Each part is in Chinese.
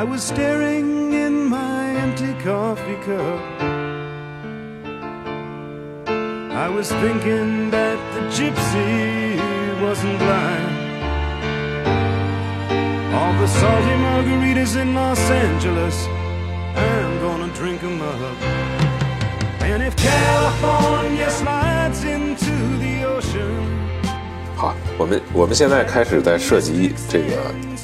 I was staring in my empty coffee cup. I was thinking that the gypsy wasn't blind. All the salty margaritas in Los Angeles, I'm gonna drink 'em up. And if California slides into the ocean, 好，我们我们现在开始在涉及这个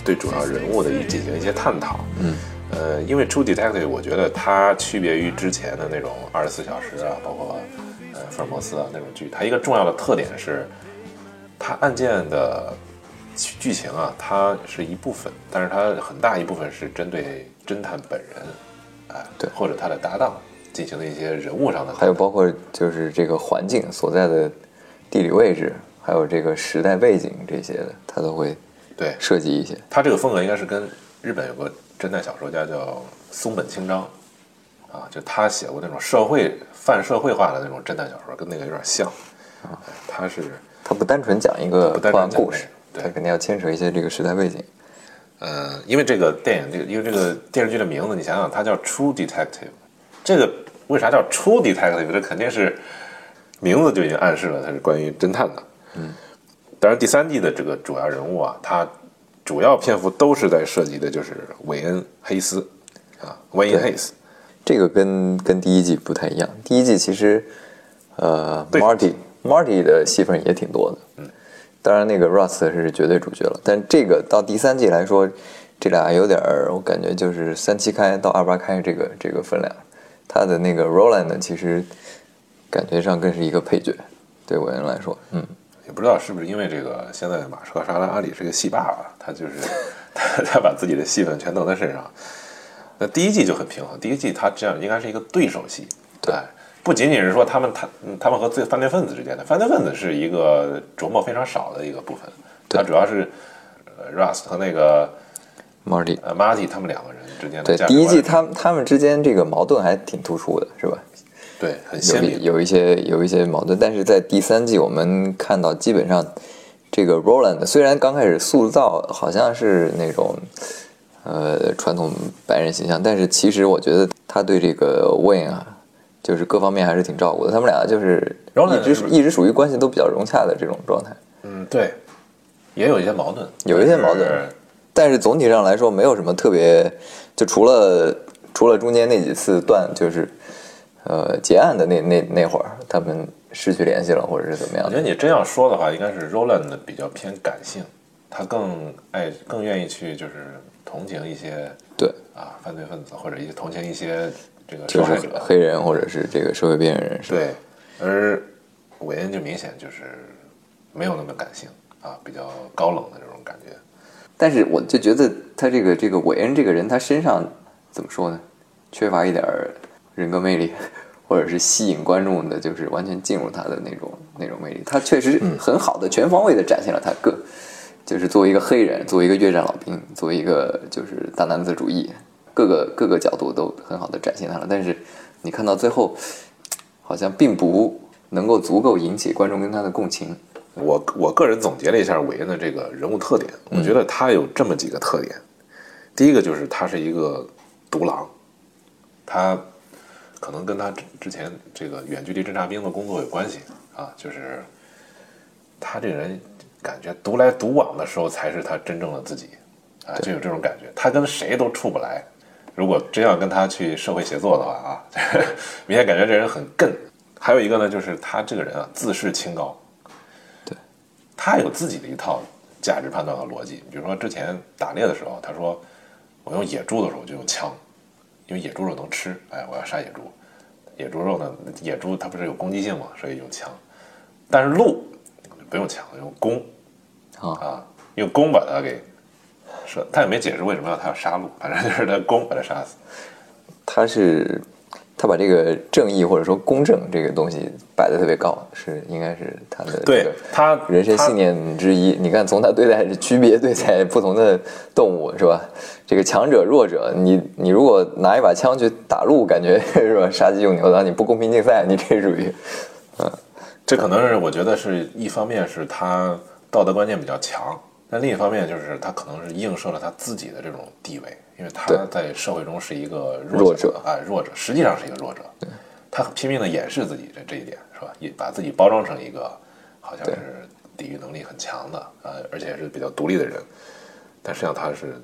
对主要人物的一进行一些探讨。嗯，呃，因为《True Detective》，我觉得它区别于之前的那种二十四小时啊，包括呃福尔摩斯啊那种剧，它一个重要的特点是，它案件的剧剧情啊，它是一部分，但是它很大一部分是针对侦探本人，啊、对或者他的搭档进行的一些人物上的，还有包括就是这个环境所在的地理位置，还有这个时代背景这些的，他都会对设计一些。他这个风格应该是跟日本有个侦探小说家叫松本清张，啊，就他写过那种社会泛社会化的那种侦探小说，跟那个有点像。啊，他是他不单纯讲一个破案故事，对它肯定要牵扯一些这个时代背景。呃，因为这个电影这个因为这个电视剧的名字，你想想，它叫《True Detective》，这个为啥叫 True Detective？这肯定是名字就已经暗示了它是关于侦探的。嗯，当然第三季的这个主要人物啊，他主要篇幅都是在涉及的就是韦恩·黑斯啊，Wayne 对 Hayes。这个跟跟第一季不太一样。第一季其实，呃，Marty Marty 的戏份也挺多的。嗯，当然那个 Rust 是绝对主角了，但这个到第三季来说，这俩有点儿，我感觉就是三七开到二八开这个这个分量。他的那个 Roland 呢，其实感觉上更是一个配角，对韦恩来说，嗯，也不知道是不是因为这个，现在马车沙拉阿里是个戏霸吧，他就是他他把自己的戏份全弄在身上。那第一季就很平衡，第一季他这样应该是一个对手戏，对，不仅仅是说他们他嗯他们和罪犯罪分子之间的，犯罪分子是一个琢磨非常少的一个部分，他主要是呃 Rust 和那个 Marty。呃 Marty 他们两个人之间的对第一季观他们他们之间这个矛盾还挺突出的，是吧？对很有鲜明，有一些有一些矛盾，但是在第三季我们看到，基本上这个 Roland 虽然刚开始塑造好像是那种呃传统白人形象，但是其实我觉得他对这个 Wayne 啊，就是各方面还是挺照顾的。他们俩就是一直一直属于关系都比较融洽的这种状态，嗯对，也有一些矛盾，有一些矛盾但是总体上来说没有什么特别，就除了除了中间那几次断就是呃结案的那那那会儿，他们失去联系了，或者是怎么样我觉得你这样说的话，应该是 Roland 比较偏感性，他更爱更愿意去就是同情一些对。啊犯罪分子，或者一些同情一些这个就是。黑人或者是这个社会边缘人士。对，而韦恩就明显就是没有那么感性啊，比较高冷的这种感觉。但是我就觉得他这个这个韦恩这个人，他身上怎么说呢？缺乏一点儿人格魅力，或者是吸引观众的，就是完全进入他的那种那种魅力。他确实很好的、全方位的展现了他各，就是作为一个黑人，作为一个越战老兵，作为一个就是大男子主义，各个各个角度都很好的展现他了。但是你看到最后，好像并不能够足够引起观众跟他的共情。我我个人总结了一下韦恩的这个人物特点，我觉得他有这么几个特点。第一个就是他是一个独狼，他可能跟他之之前这个远距离侦察兵的工作有关系啊，就是他这个人感觉独来独往的时候才是他真正的自己啊，就有这种感觉，他跟谁都处不来。如果真要跟他去社会协作的话啊，明显感觉这人很膈。还有一个呢，就是他这个人啊，自视清高，对他有自己的一套价值判断和逻辑。比如说之前打猎的时候，他说我用野猪的时候就用枪，因为野猪肉能吃，哎，我要杀野猪。野猪肉呢，野猪它不是有攻击性嘛，所以用枪。但是鹿不用枪，用弓啊啊，用弓把它给射。他也没解释为什么要他要杀鹿，反正就是他弓把他杀死。他是他把这个正义或者说公正这个东西摆的特别高，是应该是他的对他他人生信念之一。你看，从他对待区别对待不同的动物是吧？这个强者弱者，你你如果拿一把枪去打鹿，感觉 是吧？杀鸡用牛刀，你不公平竞赛，你这属于嗯，这可能是我觉得是一方面是他道德观念比较强，但另一方面就是他可能是映射了他自己的这种地位，因为他在社会中是一个弱者者啊，弱者，实际上是一个弱者。他拼命的掩饰自己这这一点，是吧？也把自己包装成一个好像是抵御能力很强的，呃，而且是比较独立的人，但实际上他是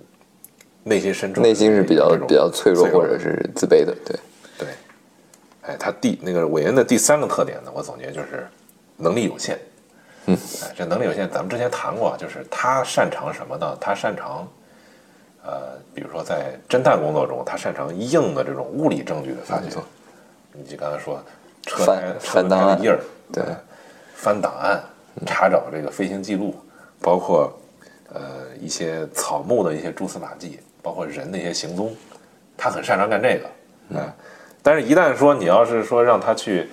内心深处内心是比较比较脆弱或者是自卑的，对，对，哎，他第那个韦恩的第三个特点呢，我总结就是能力有限。嗯，哎，这能力有限，咱们之前谈过，就是他擅长什么呢？他擅长，呃，比如说在侦探工作中，他擅长硬的这种物理证据的发掘。你就刚才说车胎车胎的印儿，对哎翻档案，查找这个飞行记录，包括呃一些草木的一些蛛丝马迹，包括人的一些行踪，他很擅长干这个，嗯，但是，一旦说你要是说让他去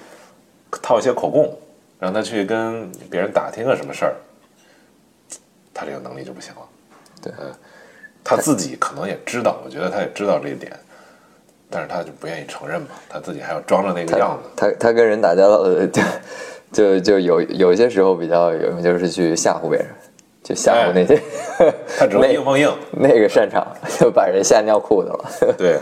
套一些口供，让他去跟别人打听个什么事儿，他这个能力就不行了。对嗯，他自己可能也知道，我觉得他也知道这一点，但是他就不愿意承认嘛，他自己还要装着那个样子。他他跟人打交道的 就就就有有些时候比较有名，就是去吓唬别人，就吓唬那些、他只会 那硬碰硬，那个擅长，就把人吓尿裤子了。对，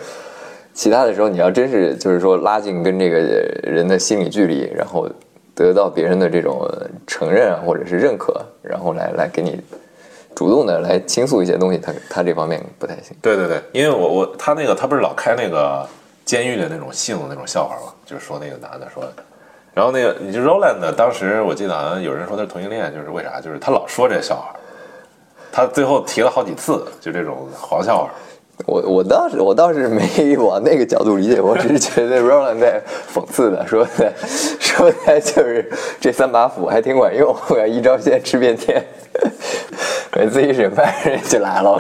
其他的时候，你要真是就是说拉近跟这个人的心理距离，然后得到别人的这种承认或者是认可，然后来来给你主动的来倾诉一些东西，他他这方面不太行。对对对，因为我我他那个他不是老开那个监狱的那种性的那种笑话嘛，就是说那个男的说，然后那个你就 Roland，当时我记得好像有人说他是同性恋，就是为啥？就是他老说这笑话，他最后提了好几次，就这种黄笑话。我我倒是我倒是没 往那个角度理解，我只是觉得 Roland 在讽刺的，说的说的就是这三把斧还挺管用，我要一招鲜吃遍天。每次一审判人就来了，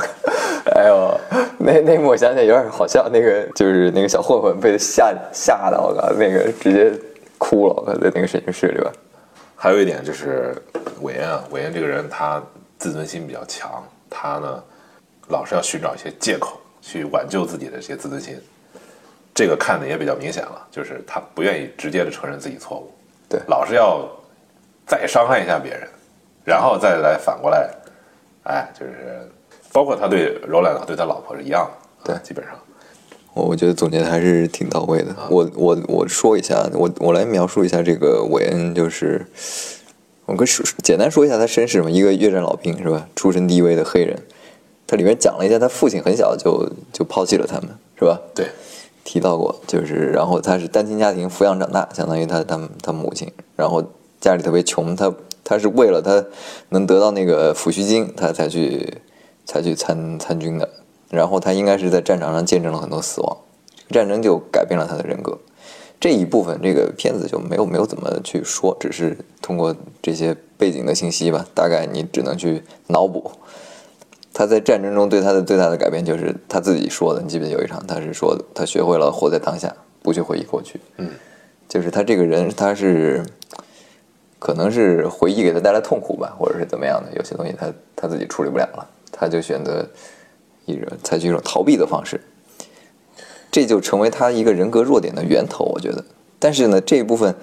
哎呦，那那幕我想起来有点好笑，那个就是那个小混混被吓吓的，我靠，那个直接哭了，我靠，在那个审讯室里边。还有一点就是韦恩啊，韦恩这个人他自尊心比较强，他呢老是要寻找一些借口去挽救自己的这些自尊心，这个看的也比较明显了，就是他不愿意直接的承认自己错误，对。老是要再伤害一下别人，然后再来反过来，哎，就是包括他对 Roland 对他老婆是一样的，对。基本上。我我觉得总结的还是挺到位的。我我我说一下，我我来描述一下这个韦恩，就是我跟说简单说一下他身世嘛，一个越战老兵是吧？出身低微的黑人，他里面讲了一下，他父亲很小就就抛弃了他们，是吧？对，提到过，就是然后他是单亲家庭抚养长大，相当于他他他母亲，然后家里特别穷，他他是为了他能得到那个抚恤金，他才去才去参参军的。然后他应该是在战场上见证了很多死亡，战争就改变了他的人格。这一部分这个片子就没有没有怎么去说，只是通过这些背景的信息吧，大概你只能去脑补。他在战争中对他的最大的改变就是他自己说的，你记不记得有一场他是说他学会了活在当下，不去回忆过去。嗯，就是他这个人他是可能是回忆给他带来痛苦吧，或者是怎么样的，有些东西他他自己处理不了了，他就选择一种采取一种逃避的方式，这就成为他一个人格弱点的源头，我觉得。但是呢，这一部分，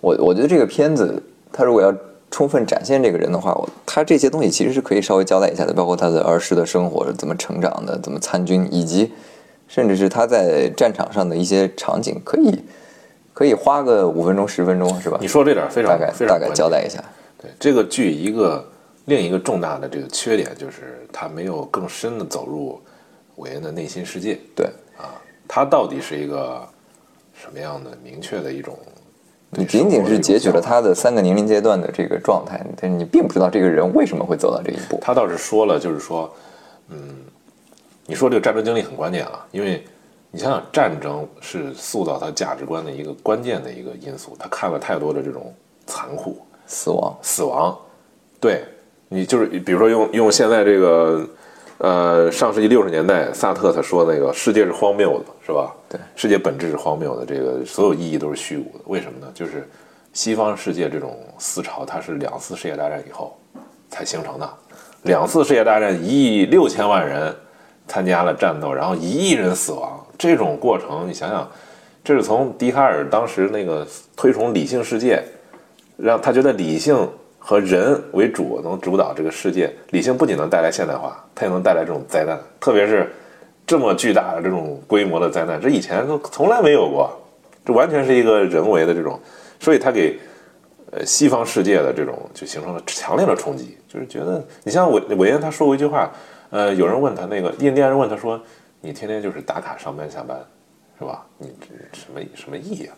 我我觉得这个片子，他如果要充分展现这个人的话，我他这些东西其实是可以稍微交代一下的，包括他的儿时的生活是怎么成长的，怎么参军，以及甚至是他在战场上的一些场景，可以可以花个五分钟十分钟，是吧你？说这点非常大概大概非常关键交代一下。对这个剧一个另一个重大的这个缺点就是他没有更深的走入韦恩的内心世界对，啊，他到底是一个什么样的明确的一种对你仅仅是截取了他的三个年龄阶段的这个状态，但是你并不知道这个人为什么会走到这一步。他倒是说了，就是说，嗯，你说这个战争经历很关键啊，因为你想想，战争是塑造他价值观的一个关键的一个因素。他看了太多的这种残酷、死亡，死亡，对你就是比如说用用现在这个呃上世纪六十年代萨特他说那个世界是荒谬的，是吧？对，世界本质是荒谬的，这个所有意义都是虚无的。为什么呢？就是西方世界这种思潮，它是两次世界大战以后才形成的。两次世界大战，一亿六千万人参加了战斗，然后一亿人死亡，这种过程，你想想，这是从笛卡尔当时那个推崇理性世界，让他觉得理性和人为主能主导这个世界。理性不仅能带来现代化，它也能带来这种灾难，特别是这么巨大的这种规模的灾难，这以前都从来没有过，这完全是一个人为的这种，所以它给呃西方世界的这种就形成了强烈的冲击，就是觉得你像韦韦恩他说过一句话，呃，有人问他那个印第安人问他说，你天天就是打卡上班下班，是吧？你这什么什么意义啊？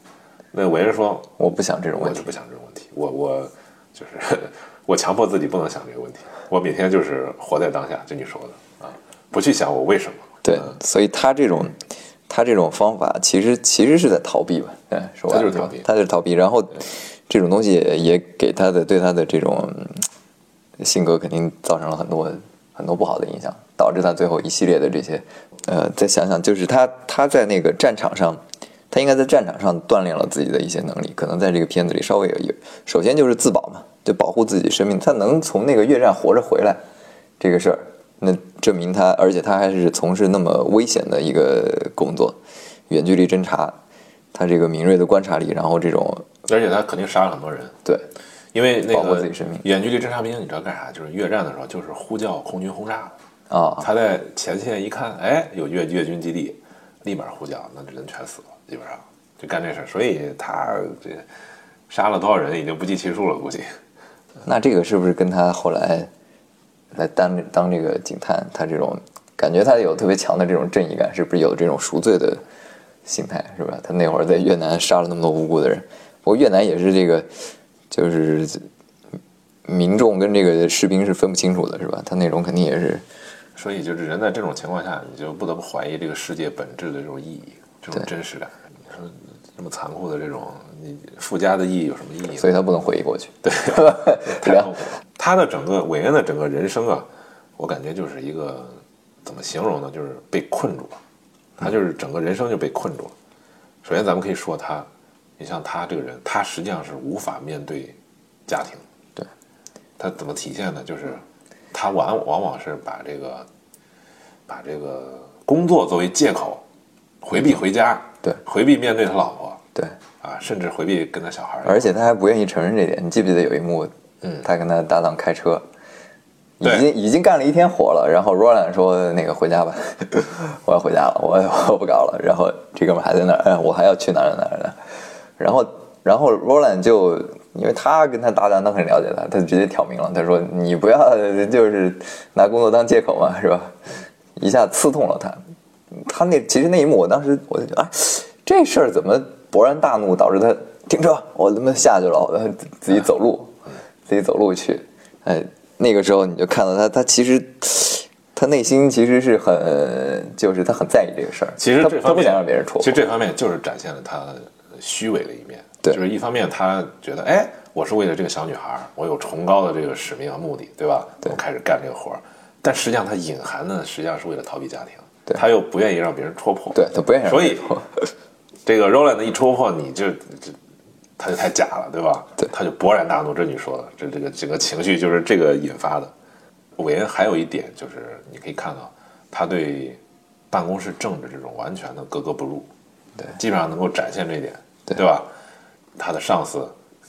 那韦恩说，我不想这种问题我就。不想这种问题，我我就是我强迫自己不能想这个问题，我每天就是活在当下，就你说的啊，不去想我为什么。对，所以他这种他这种方法其实其实是在逃避吧，对，说白了他就是逃避他就是逃避。然后这种东西也也给他的对他的这种嗯性格肯定造成了很多很多不好的影响，导致他最后一系列的这些呃，再想想就是他他在那个战场上。他应该在战场上锻炼了自己的一些能力，可能在这个片子里稍微有有，首先就是自保嘛，就保护自己生命。他能从那个越战活着回来，这个事儿，那证明他，而且他还是从事那么危险的一个工作，远距离侦察，他这个敏锐的观察力，然后这种而且他肯定杀了很多人，对因为那保护个自己生命远距离侦察兵，你知道干啥？就是越战的时候，就是呼叫空军轰炸。啊，他在前线一看，哎，有越越军基地，立马呼叫，那人全死了，基本上就干这事。所以他这杀了多少人已经不计其数了，估计。那这个是不是跟他后来来当当这个警探，他这种感觉他有特别强的这种正义感，是不是有这种赎罪的心态，是吧？他那会儿在越南杀了那么多无辜的人，不过越南也是这个，就是民众跟这个士兵是分不清楚的，是吧？他那种肯定也是，所以就是人在这种情况下，你就不得不怀疑这个世界本质的这种意义，这种真实感。你说这么残酷的这种，你附加的意义有什么意义？所以他不能回忆过去。对，太痛苦了。他的整个韦恩的整个人生啊，我感觉就是一个怎么形容呢？就是被困住了。他就是整个人生就被困住了。首先，咱们可以说他，你像他这个人，他实际上是无法面对家庭。对，他怎么体现呢？就是他往往往是把这个把这个工作作为借口，回避回家，对回避面对他老婆对，啊，甚至回避跟他小孩。而且他还不愿意承认这点。你记不记得有一幕，嗯他跟他搭档开车，已经已经干了一天活了，然后 Roland 说那个回家吧，我要回家了，我我不搞了。然后这哥们还在那儿，哎，我还要去哪儿哪儿哪儿哪儿。然后然后 Roland 就因为他跟他搭档都很了解他，他就直接挑明了，他说你不要就是拿工作当借口嘛，是吧？一下刺痛了他。他那其实那一幕，我当时我就觉得啊，这事儿怎么勃然大怒，导致他停车，我他妈下去了，我自自己走路，自己走路去。哎，那个时候你就看到他，他其实他内心其实是很，就是他很在意这个事儿。其实他不想让别人戳。其实这方面就是展现了他虚伪的一面。对就是一方面他觉得，哎，我是为了这个小女孩，我有崇高的这个使命和目的，对吧？对我开始干这个活儿。但实际上他隐含的实际上是为了逃避家庭，对他又不愿意让别人戳破。对他不愿意让所以别人戳。这个 Roland 一戳破，你就这他就太假了，对吧？对他就勃然大怒，这你说的，这这个整个情绪就是这个引发的。韦恩还有一点就是，你可以看到他对办公室政治这种完全的格格不入，对基本上能够展现这一点，对吧？他的上司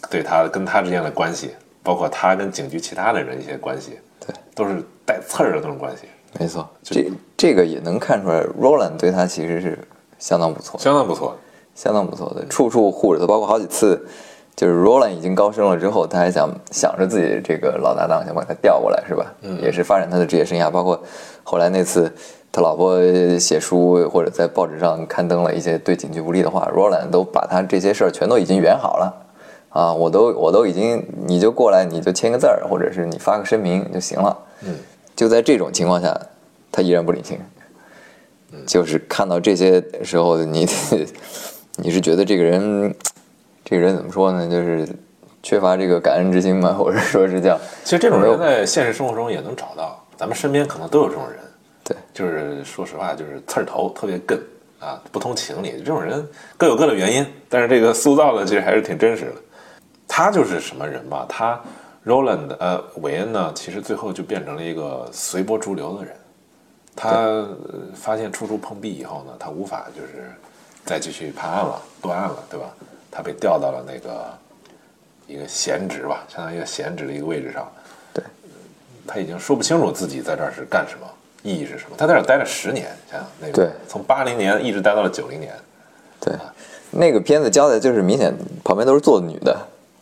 对他跟他之间的关系，包括他跟警局其他的人一些关系，对，都是带刺儿的那种关系，没错，这这个也能看出来，Roland 对他其实是相当不错。相当不错。相当不错的，处处护着他，包括好几次，就是 Roland 已经高升了之后，他还想想着自己这个老搭档想把他调过来，是吧？嗯，也是发展他的职业生涯。包括后来那次他老婆写书或者在报纸上刊登了一些对警局不利的话，Roland 都把他这些事儿全都已经圆好了。啊，我都我都已经，你就过来，你就签个字儿，或者是你发个声明就行了。嗯，就在这种情况下，他依然不领情。就是看到这些时候，你 你是觉得这个人，这个人怎么说呢？就是缺乏这个感恩之心吗？或者说是叫？其实这种人在现实生活中也能找到，咱们身边可能都有这种人。对，就是说实话，就是刺儿头，特别梗啊，不通情理。这种人各有各的原因，但是这个塑造的其实还是挺真实的。他就是什么人吧？他 Roland 呃韦恩呢，其实最后就变成了一个随波逐流的人。他呃发现处处碰壁以后呢，他无法就是再继续判案了、断案了，对吧？他被调到了那个一个闲职吧，相当于一个闲职的一个位置上，对，他已经说不清楚自己在这儿是干什么，意义是什么。他在那儿待了十年，想想那个，对。从八零年一直待到了九零年，对，那个片子交代就是明显旁边都是坐的女的，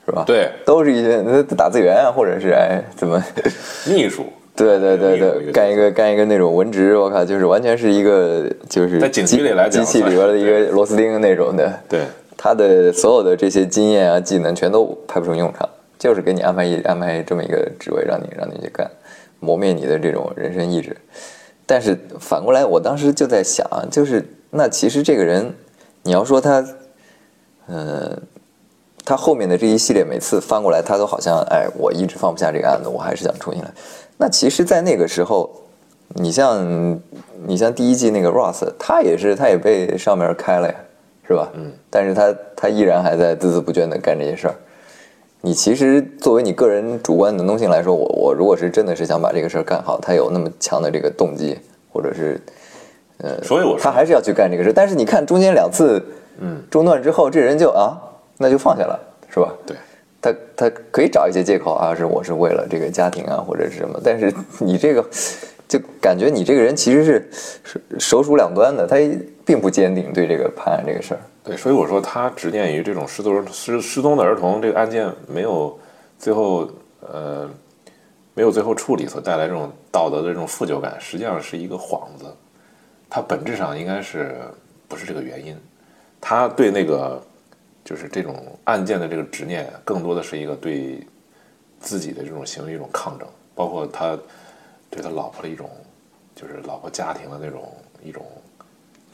是吧？对。都是一些那打字员啊，或者是哎怎么，秘书，对对对对，干一个干一个那种文职，我靠，就是完全是一个就是在警局里来讲机器里边的一个螺丝钉那种的，对。他的所有的这些经验啊技能全都派不上用场，就是给你安排一安排这么一个职位让你让你去干，磨灭你的这种人生意志。但是反过来，我当时就在想，就是那其实这个人，你要说他，呃，他后面的这一系列每次翻过来，他都好像哎，我一直放不下这个案子，我还是想重新来。那其实，在那个时候，你像你像第一季那个 Ross，他也是他也被上面开了呀，是吧？嗯。但是他他依然还在孜孜不倦的干这些事儿。你其实作为你个人主观能动性来说，我我如果是真的是想把这个事儿干好，他有那么强的这个动机，或者是呃，所以我说他还是要去干这个事。但是你看中间两次，嗯，中断之后，这人就啊，那就放下了，是吧？对，他他可以找一些借口啊，是我是为了这个家庭啊，或者是什么。但是你这个就感觉你这个人其实是是手鼠两端的，他并不坚定对这个判案这个事儿。对，所以我说他执念于这种失踪失失踪的儿童这个案件没有最后呃没有最后处理所带来这种道德的这种负疚感，实际上是一个幌子。他本质上应该是不是这个原因？他对那个就是这种案件的这个执念，更多的是一个对自己的这种行为一种抗争，包括他对他老婆的一种就是老婆家庭的那种一种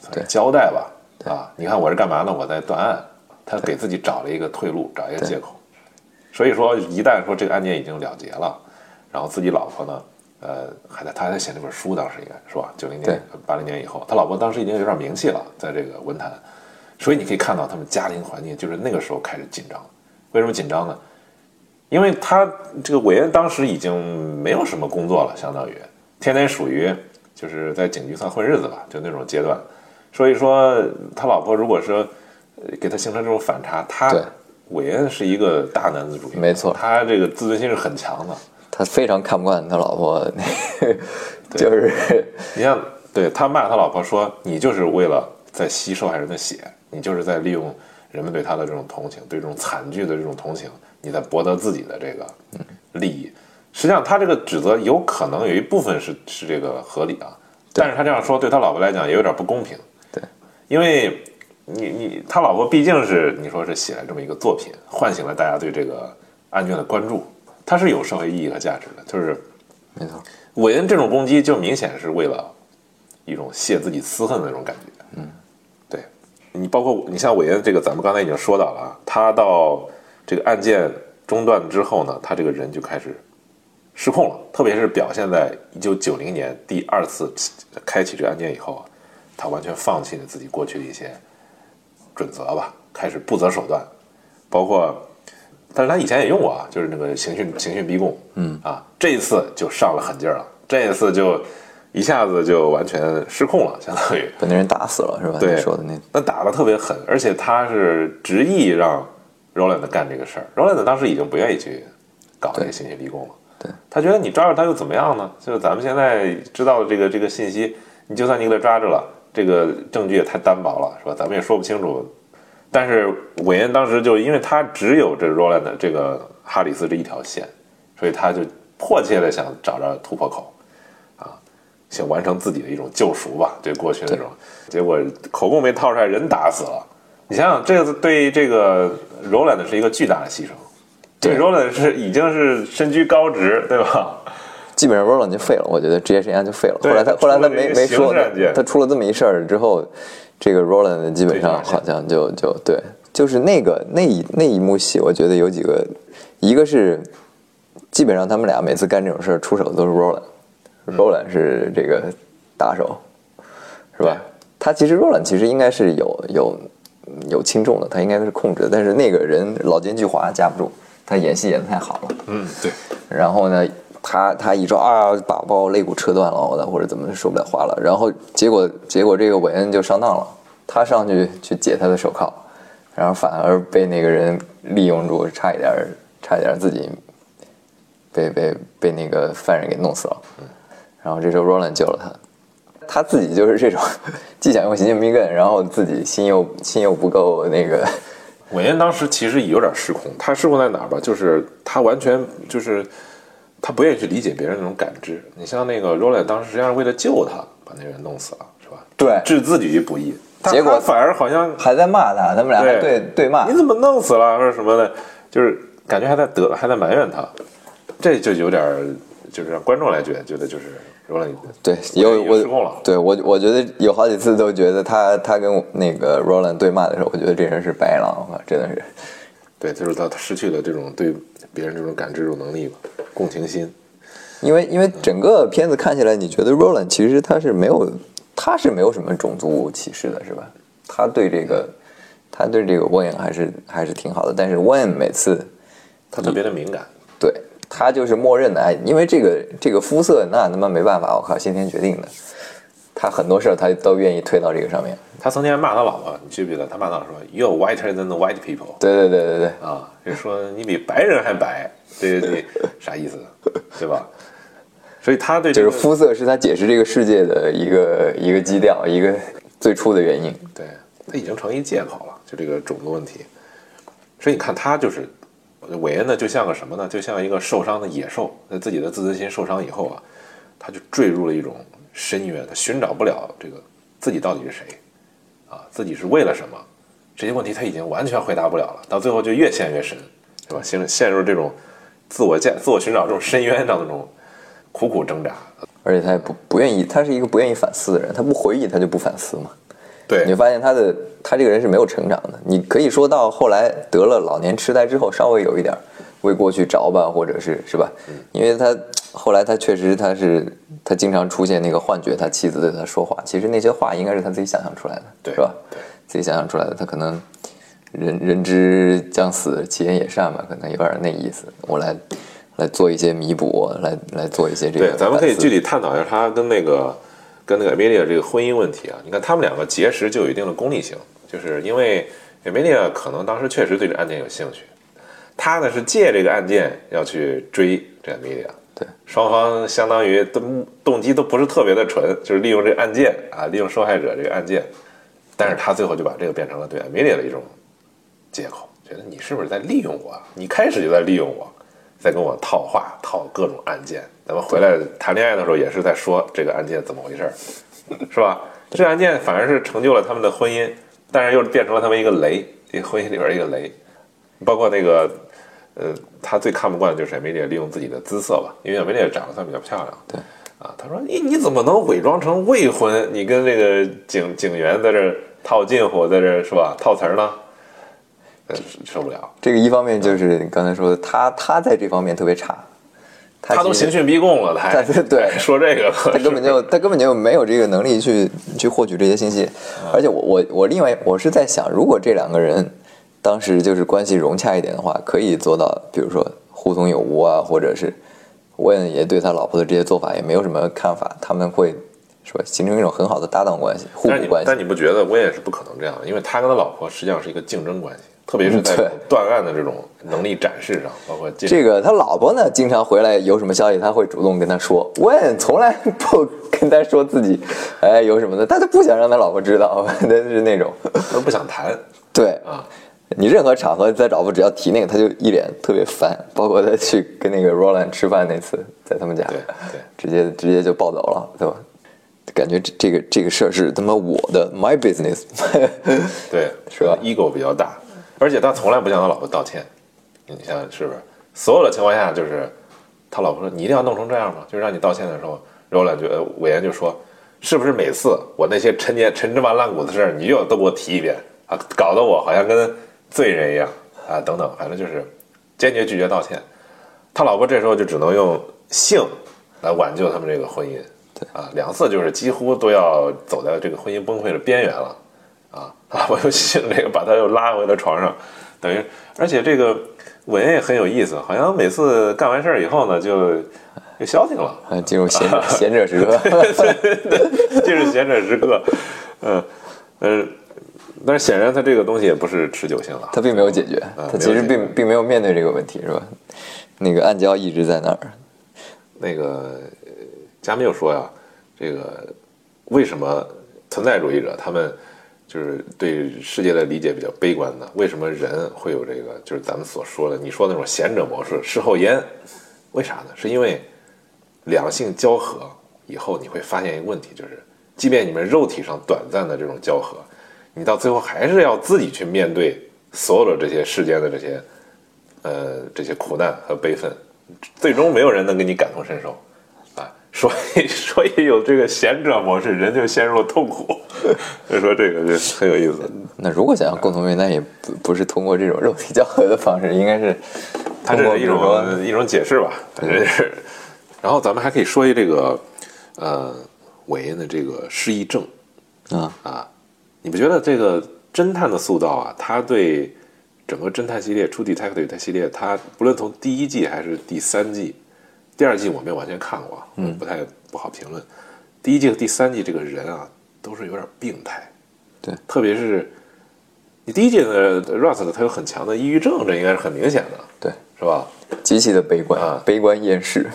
算交代吧。啊，你看我是干嘛呢？我在断案，他给自己找了一个退路，找一个借口。所以说，一旦说这个案件已经了结了，然后自己老婆呢，呃，还在他还在写那本书，当时应该是吧？九零年、八零年以后，他老婆当时已经有点名气了，在这个文坛，所以你可以看到他们家庭环境就是那个时候开始紧张。为什么紧张呢？因为他这个韦恩当时已经没有什么工作了，相当于天天属于就是在警局算混日子吧，就那种阶段。所以说，他老婆如果说呃给他形成这种反差，他对韦恩是一个大男子主义，没错他这个自尊心是很强的。他非常看不惯他老婆，就是你像对他骂他老婆说：“你就是为了在吸受害人的血，你就是在利用人们对他的这种同情，对这种惨剧的这种同情，你在博得自己的这个利益。”实际上，他这个指责有可能有一部分是是这个合理啊，但是他这样说对他老婆来讲也有点不公平。对，因为你你他老婆毕竟是你说是写了这么一个作品，唤醒了大家对这个案卷的关注，它是有社会意义和价值的，就是。没错，韦恩这种攻击就明显是为了一种泄自己私恨的那种感觉。嗯，对你包括你像韦恩这个，咱们刚才已经说到了啊，他到这个案件中断之后呢，他这个人就开始失控了，特别是表现在一九九零年第二次开启这个案件以后啊，他完全放弃了自己过去的一些准则吧，开始不择手段，包括。但是他以前也用过啊，就是那个刑讯刑讯逼供，嗯啊，这一次就上了狠劲儿了，这一次就一下子就完全失控了，相当于把那人打死了是吧？对你说的那那打的特别狠，而且他是执意让 Roland 干这个事儿，Roland 当时已经不愿意去搞这个刑讯逼供了，对他觉得你抓着他又怎么样呢？就是咱们现在知道的这个这个信息，你就算你给他抓着了，这个证据也太单薄了，是吧？咱们也说不清楚。但是韦恩当时就因为他只有这 Roland 的这个哈里斯这一条线，所以他就迫切的想找着突破口，啊，想完成自己的一种救赎吧，对过去那种。结果口供没套出来，人打死了。你想想，这个对这个 Roland 是一个巨大的牺牲。对 Roland 是已经是身居高职，对吧？基本上 Roland 就废了，我觉得职业生涯就废了。后来他他后来他没没说他出了这么一事儿之后，这个 Roland 基本上好像就就对，就是那个那一那一幕戏，我觉得有几个，一个是基本上他们俩每次干这种事儿出手都是 Roland，Roland、是这个打手，是吧？他其实 Roland 其实应该是有有有轻重的，他应该是控制的，但是那个人老奸巨猾架不住，他演戏演的太好了。嗯，对。然后呢，他他一说啊，把把我肋骨扯断了，我的或者怎么说不了话了，然后结果结果这个韦恩就上当了，他上去去解他的手铐，然后反而被那个人利用住，差一点差一点自己被被被那个犯人给弄死了。然后这时候 Roland 救了他，他自己就是这种既想用行径逼根，然后自己心又心又不够那个。韦恩当时其实也有点失控，他失控在哪儿吧？就是他完全就是他不愿意去理解别人那种感知。你像那个 Roland 当时实际上是为了救他，把那人弄死了，是吧？对置自己于不义。结果反而好像还在骂他，他们俩还对对骂你。怎么弄死了或者什么的，就是感觉还在得还在埋怨他，这就有点儿就是让观众来觉得觉得就是罗兰对，有已经失控我了对我我觉得有好几次都觉得他他跟那个 Roland 对骂的时候，我觉得这人是白狼啊，真的是。对，就是他他失去了这种对别人这种感知这种能力吧，共情心。因为因为整个片子看起来，你觉得 Roland 其实他是没有他是没有什么种族歧视的，是吧？他对这个他对这个 Wayne 还是还是挺好的，但是 Wayne 每次他特别的敏感，对他就是默认的爱，因为这个这个肤色那他妈没办法，我靠，先天决定的。他很多事儿他都愿意推到这个上面。他曾经还骂他老婆，你记不记得？他骂他说：“You're whiter than the white people。对对对对对，”啊，就说你比白人还白，对对对，啥意思？对吧？所以他对这个就是肤色是他解释这个世界的一个一个基调，一个最初的原因。对他已经成一借口了，就这个种族问题。所以你看他就是韦恩呢，就像个什么呢？就像一个受伤的野兽，在自己的自尊心受伤以后啊，他就坠入了一种深渊，他寻找不了这个自己到底是谁啊，自己是为了什么？这些问题他已经完全回答不了了，到最后就越陷越深，是吧？陷陷入这种自我价、自我寻找这种深渊当中，苦苦挣扎。而且他也不不愿意，他是一个不愿意反思的人，他不回忆他就不反思嘛。对你会发现他的他这个人是没有成长的。你可以说到后来得了老年痴呆之后，稍微有一点为过去着吧，或者是是吧？因为他后来他确实他是他经常出现那个幻觉，他妻子对他说话，其实那些话应该是他自己想象出来的，对是吧？对自己想象出来的，他可能人人之将死，其言也善吧，可能有点那意思。我来来做一些弥补，来来做一些这个对，咱们可以具体探讨一下他跟那个跟那个 Amelia 这个婚姻问题啊。你看他们两个结识就有一定的功利性，就是因为 Amelia 可能当时确实对这案件有兴趣，他呢是借这个案件要去追这 Amelia。双方相当于都动机都不是特别的纯，就是利用这个案件啊，利用受害者这个案件，但是他最后就把这个变成了对 Amelia 的一种借口，觉得你是不是在利用我？你开始就在利用我，在跟我套话，套各种案件。咱们回来谈恋爱的时候也是在说这个案件怎么回事儿，是吧？这案件反而是成就了他们的婚姻，但是又变成了他们一个雷，一个婚姻里边一个雷。包括那个，呃，他最看不惯的就是 Amelia 利用自己的姿色吧，因为 Amelia 长得算比较漂亮。对。啊，他说你你怎么能伪装成未婚？你跟这个警警员在这套近乎，在这是吧？套词儿呢？呃受不了。这个一方面就是你刚才说的，他他在这方面特别差，他他都刑讯逼供了，他还他对说这个，他根本就他根本就没有这个能力去去获取这些信息，而且我我我另外我是在想，如果这两个人当时就是关系融洽一点的话，可以做到，比如说互通有无啊，或者是问也对他老婆的这些做法也没有什么看法，他们会说形成一种很好的搭档关系、互但你补关系但。你不觉得我也是不可能这样的？因为他跟他老婆实际上是一个竞争关系，特别是在断案的这种能力展示上，包括这这个他老婆呢，经常回来有什么消息，他会主动跟他说。问从来不跟他说自己，哎有什么的，他就不想让他老婆知道，那是那种。都不想谈对啊。你任何场合，再找不只要提那个，他就一脸特别烦。包括他去跟那个 Roland 吃饭那次，在他们家，对对直接直接就暴走了，对吧？感觉这这个这个事儿是他妈我的 my business，对，是吧？ego 比较大，而且他从来不向他老婆道歉。你想想是不是？所有的情况下，就是他老婆说：“你一定要弄成这样吗？”就是让你道歉的时候，柔兰就呃韦恩就说：“是不是每次我那些陈年陈芝麻烂谷子的事儿，你就都给我提一遍啊？搞得我好像跟罪人一样啊？等等，反正就是坚决拒绝道歉。他老婆这时候就只能用性来挽救他们这个婚姻。对啊，两次就是几乎都要走在这个婚姻崩溃的边缘了。啊，我又性这个，把他又拉回了床上，等于，而且这个韦恩也很有意思，好像每次干完事儿以后呢，就就消停了，啊进入贤者 贤者时刻。进入贤者时刻，嗯嗯，但是显然他这个东西也不是持久性了。他并没有解决，啊他其实并并没有面对这个问题，是吧？那个暗礁一直在那儿，那个呃加缪说呀，这个为什么存在主义者他们就是对世界的理解比较悲观呢？为什么人会有这个就是咱们所说的你说的那种贤者模式、事后焉？为啥呢？是因为两性交合以后，你会发现一个问题，就是即便你们肉体上短暂的这种交合，你到最后还是要自己去面对所有的这些世间的这些呃这些苦难和悲愤，最终没有人能跟你感同身受啊。所以 所以有这个贤者模式，人就陷入了痛苦。所以说这个就很有意思。那如果想要共同面，那也不不是通过这种肉体交合的方式，应该是它这是一种一种解释吧，反正是。然后咱们还可以说一这个，呃，韦恩的这个失忆症啊啊，你不觉得这个侦探的塑造啊，他对整个侦探系列《True Detective》的系列，他不论从第一季还是第三季，第二季我没有完全看过，嗯，不太不好评论。第一季和第三季这个人啊，都是有点病态，对，特别是你第一季的 Rust，他有很强的抑郁症，这应该是很明显的，对是吧？极其的悲观，啊悲观厌世，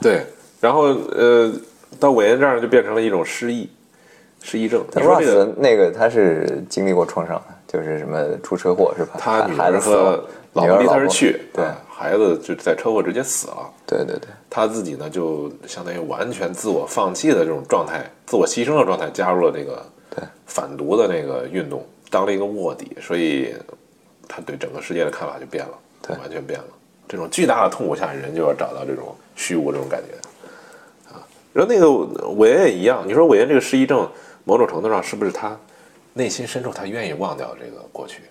对，然后呃，到韦恩这儿就变成了一种失忆，失忆症。你但说这个 Ross 那个他是经历过创伤的，就是什么出车祸是吧？他女孩儿和子死了，老婆离他而去，对啊孩子就在车祸直接死了。对对对，他自己呢，就相当于完全自我放弃的这种状态，自我牺牲的状态，加入了这个对反毒的那个运动，当了一个卧底，所以他对整个世界的看法就变了，对完全变了。这种巨大的痛苦下，人就要找到这种虚无这种感觉啊。然后那个韦恩也一样，你说韦恩这个失忆症，某种程度上是不是他内心深处他愿意忘掉这个过去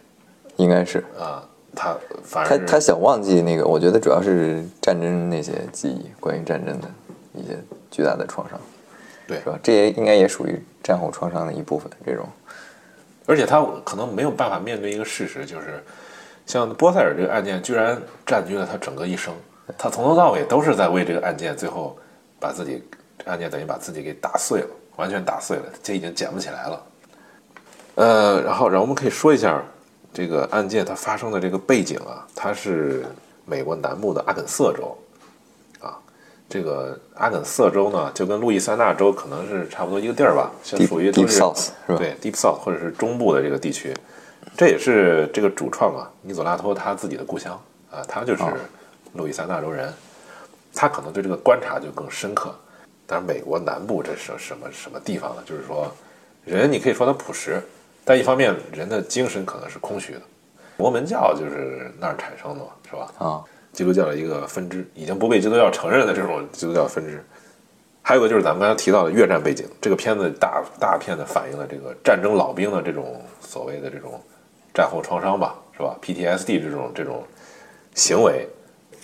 应该是啊？他反而他他想忘记那个，我觉得主要是战争那些记忆，关于战争的一些巨大的创伤，对是吧？这也应该也属于战后创伤的一部分。这种而且他可能没有办法面对一个事实，就是像波塞尔这个案件居然占据了他整个一生，他从头到尾都是在为这个案件，最后把自己案件等于把自己给打碎了，完全打碎了，这已经捡不起来了。呃，然后，然后我们可以说一下这个案件它发生的这个背景啊，它是美国南部的阿肯色州啊，这个阿肯色州呢，就跟路易斯安那州可能是差不多一个地儿吧，像属于都 Deep 是 South，是吧对 Deep South 或者是中部的这个地区，这也是这个主创啊尼佐拉托他自己的故乡啊，他就是哦路易斯安那州人，他可能对这个观察就更深刻。但是美国南部这是什么什么地方呢？就是说，人你可以说他朴实，但一方面人的精神可能是空虚的。摩门教就是那儿产生的嘛，是吧？啊，基督教的一个分支，已经不被基督教承认的这种基督教分支。还有个就是咱们刚才提到的越战背景，这个片子大大片的反映了这个战争老兵的这种所谓的这种战后创伤吧，是吧？PTSD 这种这种行为，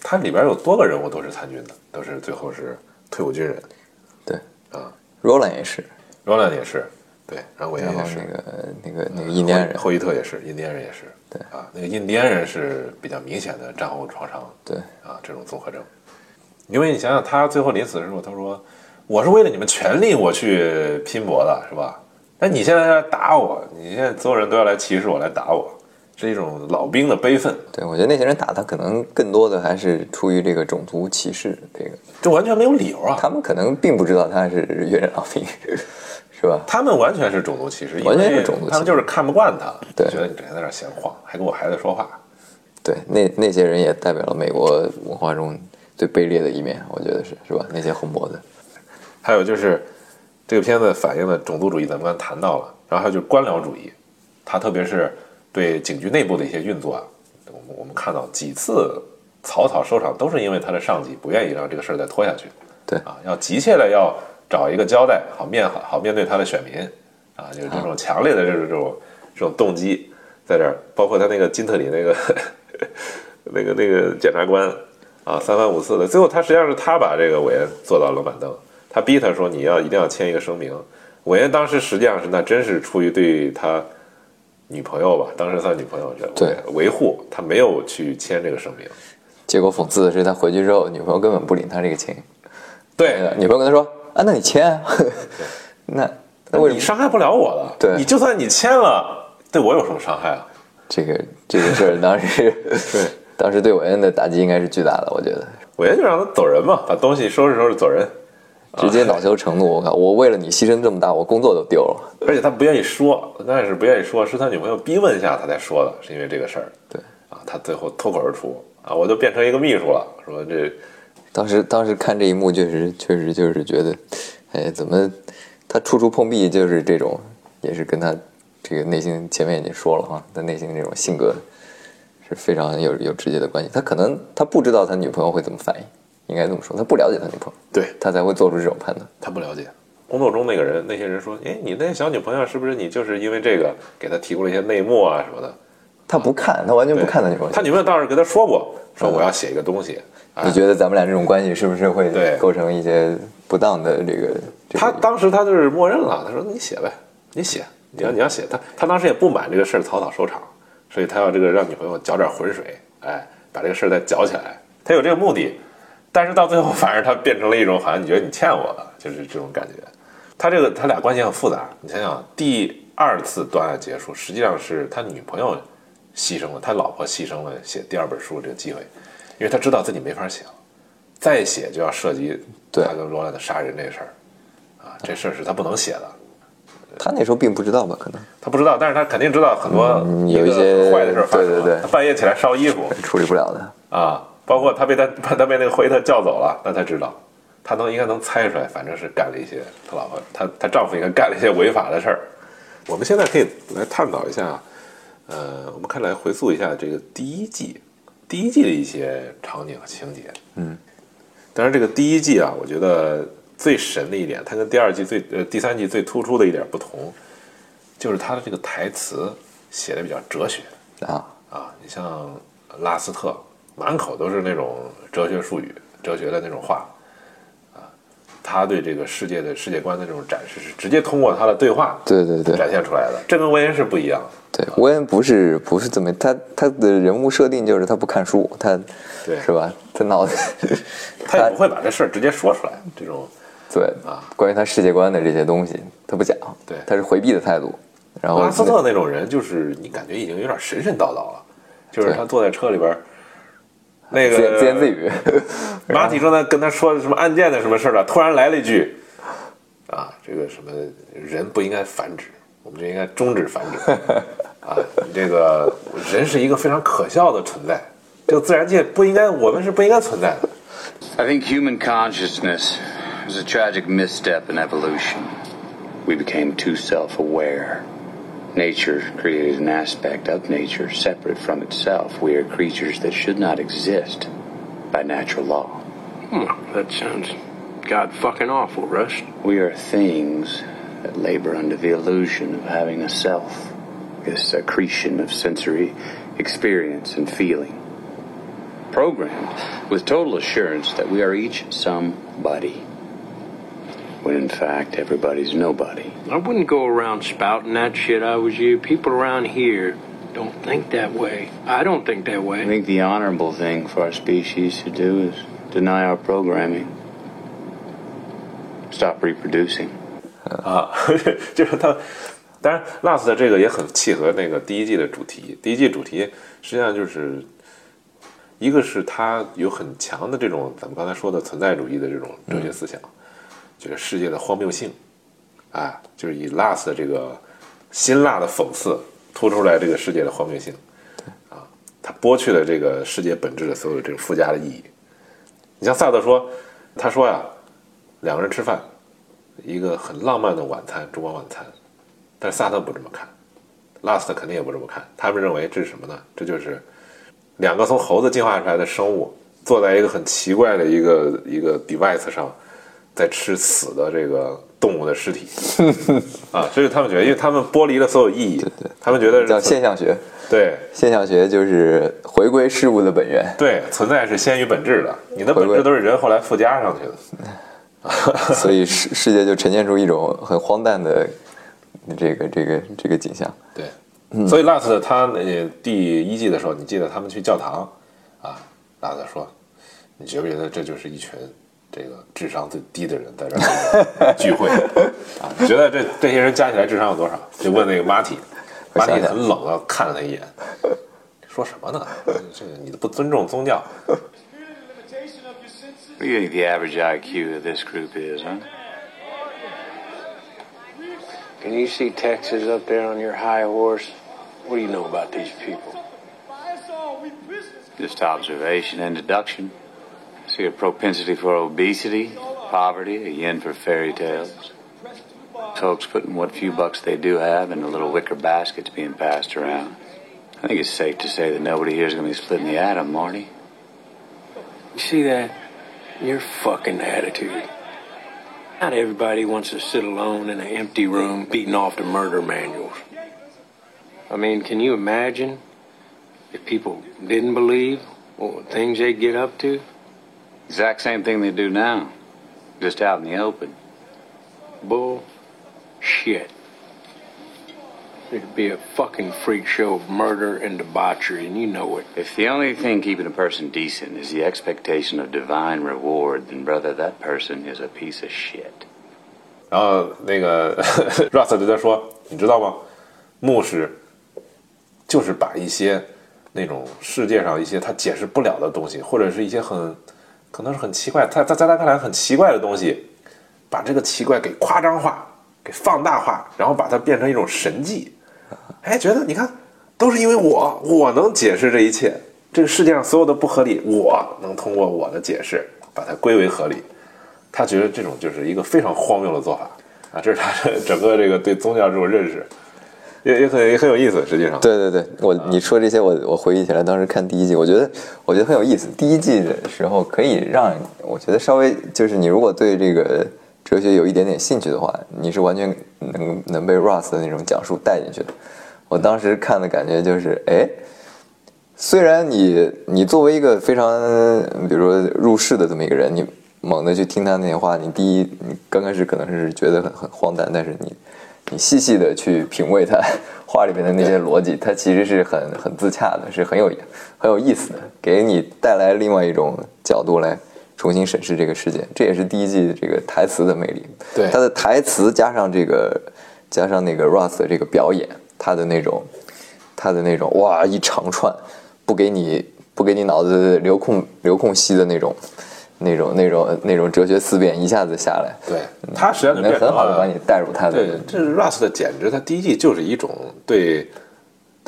它里边有多个人物都是参军的，都是最后是退伍军人。对。啊，Roland 也是，Roland 也是，对，然后韦恩然后也是，那个那个那个印第安人，霍伊特也是，印第安人也是，对。啊，那个印第安人是比较明显的战后创伤，对。啊，这种综合症。因为你想想，他最后临死的时候，他说：“我是为了你们权利我去拼搏的，是吧？那你现在来打我，你现在所有人都要来歧视我，来打我，是一种老兵的悲愤，对，我觉得那些人打他可能更多的还是出于这个种族歧视，这个这完全没有理由啊！他们可能并不知道他是越战老兵，是吧？他们完全是种族歧视，完全是种族歧视他们就是看不惯他，对觉得你整天在那闲晃，还跟我孩子说话，对，那那些人也代表了美国文化中最卑劣的一面，我觉得是是吧？那些红脖子，还有就是这个片子反映了种族主义，咱们刚才谈到了，然后还有就是官僚主义，它特别是对警局内部的一些运作啊，我们我们看到几次草草收场，都是因为他的上级不愿意让这个事儿再拖下去，对啊，要急切的要找一个交代，好面好好面对他的选民啊，就是这种强烈的这种这种这种动机在这儿，包括他那个金特里那个那个那个检察官啊，三番五次的，最后他实际上是他把这个韦恩坐到冷板凳，他逼他说你要一定要签一个声明。韦恩当时实际上是那真是出于对他女朋友吧，当时算女朋友这对维护，他没有去签这个声明。结果讽刺的是，他回去之后，女朋友根本不领他这个情，对，女朋友跟他说：“啊，那你签啊。”那你伤害不了我了？对你就算你签了，对我有什么伤害啊？这个这个事儿当时 对，当时对韦恩的打击应该是巨大的，我觉得我恩就让他走人嘛，把东西收拾收拾走人。直接恼羞成怒。我靠，我为了你牺牲这么大，我工作都丢了。而且他不愿意说，但是不愿意说，是他女朋友逼问下他才说的，是因为这个事儿。对啊，他最后脱口而出啊，我就变成一个秘书了，说这当时当时看这一幕，确实确实就是觉得，哎，怎么他处处碰壁，就是这种，也是跟他这个内心前面已经说了哈，他内心这种性格是非常有有直接的关系。他可能他不知道他女朋友会怎么反应，应该这么说，他不了解他女朋友，对他才会做出这种判断。他不了解。工作中那个人，那些人说，哎，你那小女朋友是不是你就是因为这个给他提供了一些内幕啊什么的？他不看，他完全不看他女朋友。他女朋友倒是跟他说过，说我要写一个东西。啊你觉得咱们俩这种关系是不是会对构成一些不当的这个？这个他当时他就是默认了，他说你写呗，你写，你要你要写。他他当时也不满这个事儿草草收场，所以他要这个让女朋友搅点浑水，哎，把这个事儿再搅起来。他有这个目的，但是到最后反而他变成了一种好像你觉得你欠我的，就是这种感觉。他这个他俩关系很复杂，你想想，第二次断案结束，实际上是他女朋友牺牲了，他老婆牺牲了写第二本书这个机会，因为他知道自己没法写了，再写就要涉及对他跟罗兰的杀人这事儿。啊，这事儿是他不能写的，他那时候并不知道吧？可能他不知道，但是他肯定知道很多嗯有一些坏的事儿发生了。对对对他半夜起来烧衣服处理不了的。啊，包括他被他 他被那个惠特叫走了，那他知道，他能应该能猜出来，反正是干了一些他老婆他他丈夫应该干了一些违法的事儿。我们现在可以来探讨一下，呃，我们看来回溯一下这个第一季，第一季的一些场景和情节。嗯，当然这个第一季啊，我觉得最神的一点，它跟第二季最呃第三季最突出的一点不同，就是它的这个台词写的比较哲学啊，啊。你像拉斯特，满口都是那种哲学术语、哲学的那种话啊。他对这个世界的世界观的这种展示，是直接通过他的对话对对对展现出来的。这跟韦恩是不一样的。对，沃恩不是不是这么，他他的人物设定就是他不看书，他对是吧？他脑子 他也不会把这事儿直接说出来，这种 对啊关于他世界观的这些东西，他不讲，对他是回避的态度。然后拉斯特那种人，就是你感觉已经有点神神叨叨了，就是他坐在车里边儿，那个自言自语，马体正在跟他说什么案件的什么事儿了，突然来了一句，啊，这个什么人不应该繁殖，我们就应该终止繁殖，啊，这个人是一个非常可笑的存在，这个自然界不应该，我们是不应该存在的。I think human consciousness was a tragic misstep in evolution. We became too self aware. Nature created an aspect of nature separate from itself. We are creatures that should not exist by natural law. Hmm, that sounds god fucking awful, Russ. We are things that labor under the illusion of having a self, this accretion of sensory experience and feeling. Programmed with total assurance that we are each somebody, when in fact everybody's nobody. I wouldn't go around spouting that shit I was you. People around here don't think that way. I don't think that I way. think the honorable thing for our species to do is deny our programming. Stop reproducing. 啊，就是他，当然，Last 的这个也很契合那个第一季的主题。第一季主题实际上就是，一个是他有很强的这种咱们刚才说的存在主义的这种哲学思想， 这个世界的荒谬性，啊，就是以 Last 这个辛辣的讽刺突出来这个世界的荒谬性，啊，他剥去了这个世界本质的所有这种附加的意义。你像萨特说，他说呀，两个人吃饭。一个很浪漫的晚餐，烛光晚餐，但萨特不这么看，Last 肯定也不这么看，他们认为这是什么呢？这就是两个从猴子进化出来的生物坐在一个很奇怪的一个一个 device 上，在吃死的这个动物的尸体。啊，所以他们觉得，因为他们剥离了所有意义，对他们觉得叫现象学。对。现象学就是回归事物的本源，对，存在是先于本质的，你的本质都是人后来附加上去的。所以世世界就呈现出一种很荒诞的这个这个这个景象。对，所以 Last 他呃第一季的时候，你记得他们去教堂。啊，Last 说，你觉不觉得这就是一群这个智商最低的人在这儿聚会啊！你觉得这这些人加起来智商有多少？就问那个马体，马体想想很冷啊，看了他一眼，说什么呢？这个你都不尊重宗教。 What do you think the average IQ of this group is, huh? Can you see Texas up there on your high horse? What do you know about these people? Just observation and deduction. See a propensity for obesity, poverty, a yen for fairy tales. Folks putting what few bucks they do have in the little wicker baskets being passed around. I think it's safe to say that nobody here is going to be splitting the atom, Marty. You see that? Your fucking attitude. Not everybody wants to sit alone in an empty room beating off the murder manuals. I mean, can you imagine if people didn't believe what things they'd get up to? Exact same thing they do now, just out in the open. Bull shit. It'd be a fucking freak show of murder and debauchery, and you know it. If the only thing keeping a person decent is the expectation of divine reward, then, brother, that person is a piece of shit. 然后那个 Russ 就在说，你知道吗？牧师就是把一些那种世界上一些他解释不了的东西，或者是一些很 可能是很奇怪，他在在他看来很奇怪的东西，把这个奇怪给夸张化，给放大化，然后把它变成一种神迹。哎，觉得你看，都是因为我，我能解释这一切，这个世界上所有的不合理，我能通过我的解释把它归为合理。他觉得这种就是一个非常荒谬的做法啊，这是他整个这个对宗教这种认识，也也很也很有意思。实际上，对对对，我你说这些我我回忆起来，当时看第一季，我觉得我觉得很有意思。第一季的时候可以让我觉得稍微就是你如果对这个哲学有一点点兴趣的话，你是完全能能被 Russ 的那种讲述带进去的。我当时看的感觉就是，哎，虽然你你作为一个非常比如说入世的这么一个人，你猛地去听他那些话，你第一你刚开始可能是觉得很很荒诞，但是你你细细的去品味他画里面的那些逻辑，它其实是很很自洽的，是很有很有意思的，给你带来另外一种角度来重新审视这个世界。这也是第一季这个台词的魅力。对他的台词加上这个加上那个 Russ 的这个表演，他的那种他的那种哇一长串，不给你不给你脑子留空留空隙的那种。那种、那种、那种哲学思辨一下子下来，对他实际上就能很好的把你带入他的对，这是 Rust 简直，他第一季就是一种对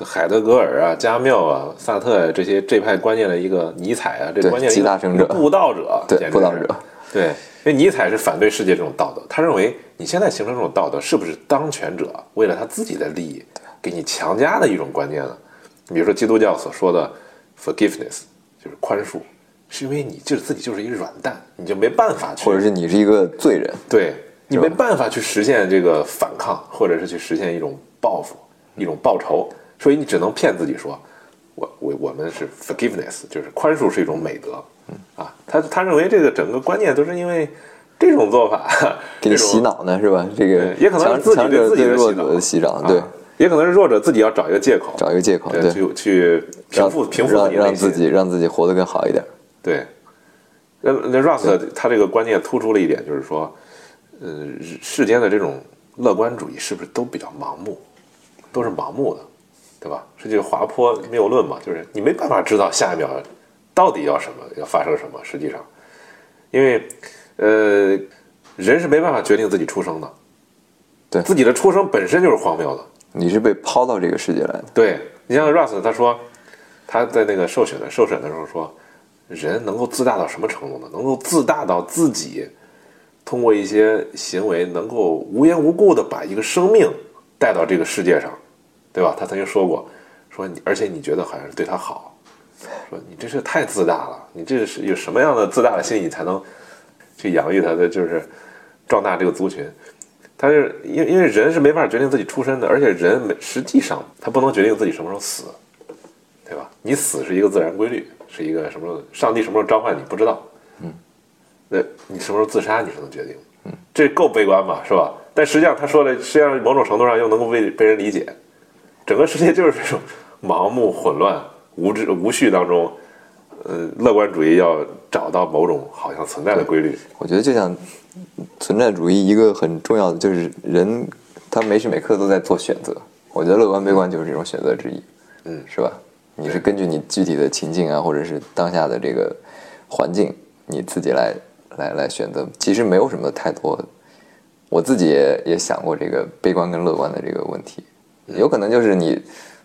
海德格尔啊、加缪啊、萨特啊这些这派观念的一个尼采啊，这对观念成者。布道者，对布道者，对，因为尼采是反对世界这种道德，他认为你现在形成这种道德，是不是当权者为了他自己的利益给你强加的一种观念呢？比如说基督教所说的 forgiveness，就是宽恕。是因为你就自己就是一个软蛋，你就没办法去，或者是你是一个罪人，对你没办法去实现这个反抗，或者是去实现一种报复、一种报仇，所以你只能骗自己说，我我我们是 forgiveness，就是宽恕是一种美德，啊，他他认为这个整个观念都是因为这种做法 给你洗脑呢，是吧？这个也可能是自己对自己的弱洗脑者的洗脑，对啊，也可能是弱者自己要找一个借口，找一个借口，对，对，去去平复平复让自己让自己活得更好一点。对，那那 Rust 他这个观念突出了一点，就是说，呃，世间的这种乐观主义是不是都比较盲目，都是盲目的，对吧？这就是滑坡谬论嘛，就是你没办法知道下一秒到底要什么，要发生什么。实际上，因为呃，人是没办法决定自己出生的，对自己的出生本身就是荒谬的。你是被抛到这个世界来的，对你像 Rust，他说他在那个受审的受审的时候说，人能够自大到什么程度呢？能够自大到自己通过一些行为，能够无缘无故的把一个生命带到这个世界上，对吧？他曾经说过，说你，而且你觉得好像是对他好，说你这是太自大了，你这是有什么样的自大的心理才能去养育他的，就是壮大这个族群。他是因因为人是没法决定自己出身的，而且人没实际上他不能决定自己什么时候死，对吧？你死是一个自然规律，是一个什么时候上帝什么时候召唤你不知道，嗯，那你什么时候自杀你是能决定，嗯，这够悲观吧，是吧？但实际上他说的，实际上某种程度上又能够被被人理解，整个世界就是这种盲目、混乱、无知、无序当中，呃，乐观主义要找到某种好像存在的规律。我觉得就像存在主义一个很重要的就是人，他每时每刻都在做选择。我觉得乐观悲观就是这种选择之一，嗯是吧？你是根据你具体的情境啊，或者是当下的这个环境，你自己来来来选择。其实没有什么太多，我自己也也想过这个悲观跟乐观的这个问题，有可能就是你，比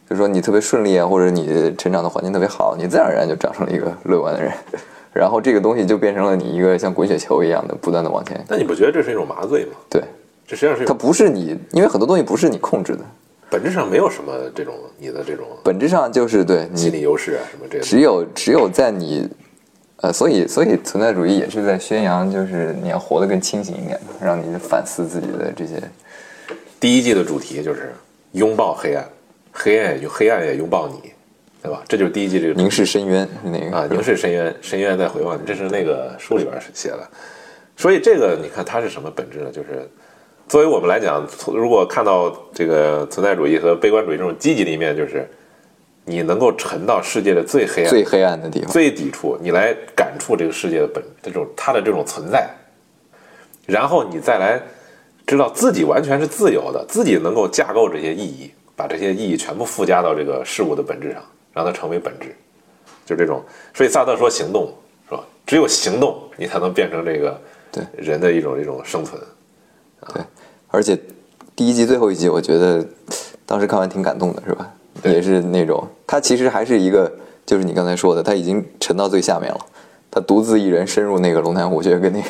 如说你特别顺利啊，或者你成长的环境特别好，你自然而然就长成了一个 乐观的人，然后这个东西就变成了你一个像滚雪球一样的不断的往前。但你不觉得这是一种麻醉吗？对，这实际上是它不是你，因为很多东西不是你控制的，本质上没有什么这种你的这种本质上就是对你心理优势啊什么这个。只有只有在你，呃，所以所以存在主义也是在宣扬，就是你要活得更清醒一点，让你反思自己的这些。第一季的主题就是拥抱黑暗，黑暗也黑暗也拥抱你，对吧？这就是第一季这个凝视深渊是那个啊，凝视深渊，深渊在回望你，这是那个书里边写的。所以这个你看它是什么本质呢？就是作为我们来讲，如果看到这个存在主义和悲观主义这种积极的一面，就是你能够沉到世界的最黑暗、最黑暗的地方。最抵触，你来感触这个世界的本这种它的这种存在，然后你再来知道自己完全是自由的，自己能够架构这些意义，把这些意义全部附加到这个事物的本质上，让它成为本质，就这种。所以萨特说行动是吧？只有行动，你才能变成这个对人的一种一种生存。对，而且第一季最后一集，我觉得当时看完挺感动的，是吧？也是那种他其实还是一个，就是你刚才说的，他已经沉到最下面了。他独自一人深入那个龙潭虎穴，跟那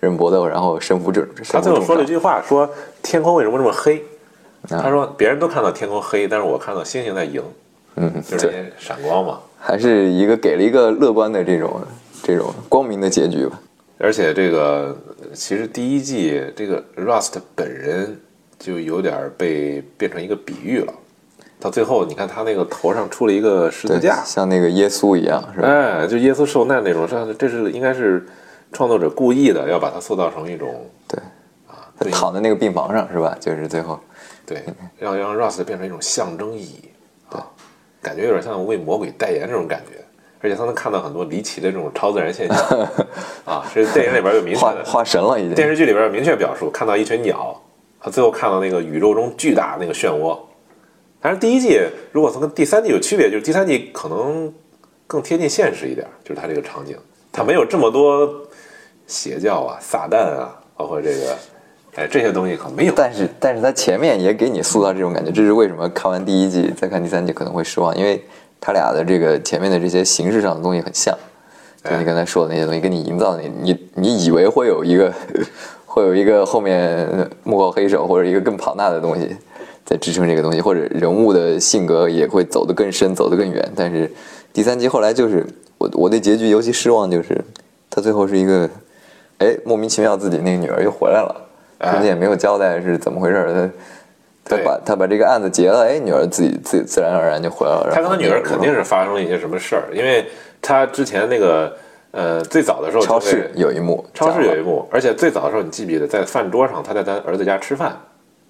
人搏斗，然后身负重，他。最后说了一句话，说天空为什么这么黑？啊他说别人都看到天空黑，但是我看到星星在赢，嗯，就是闪光嘛。还是一个给了一个乐观的这种这种光明的结局吧。而且这个其实第一季这个 Rust 本人就有点儿被变成一个比喻了。到最后，你看他那个头上出了一个十字架，，像那个耶稣一样，是吧？哎，就耶稣受难那种，这这是应该是创作者故意的，要把它塑造成一种对，啊，他躺在那个病房上，是吧？就是最后，对，要让 Rust 变成一种象征意义啊，感觉有点像为魔鬼代言这种感觉。而且他能看到很多离奇的这种超自然现象 啊，这电影里边有明确画的，画神了已经。电视剧里边有明确表述，看到一群鸟，他最后看到那个宇宙中巨大那个漩涡。但是第一季如果从跟第三季有区别，就是第三季可能更贴近现实一点，就是它这个场景，它没有这么多邪教啊、撒旦啊，包括这个，哎，这些东西可能没有。但是，但是他前面也给你塑造这种感觉，这是为什么看完第一季再看第三季可能会失望，因为他俩的这个前面的这些形式上的东西很像，就你刚才说的那些东西，跟你营造的你你你以为会有一个 会有一个后面幕后黑手或者一个更庞大的东西在支撑这个东西，或者人物的性格也会走得更深，走得更远。但是第三集后来就是我我对结局尤其失望，就是他最后是一个哎莫名其妙自己那个女儿又回来了。哎中间也没有交代是怎么回事儿，他他对把他把这个案子结了，哎，女儿自己自自然而然就回来了。他跟他女儿肯定是是发生了一些什么事儿，因为他之前那个呃最早的时候超市有一幕，超市有一幕幕，而且最早的时候你记不记得在饭桌上他在他儿子家吃饭，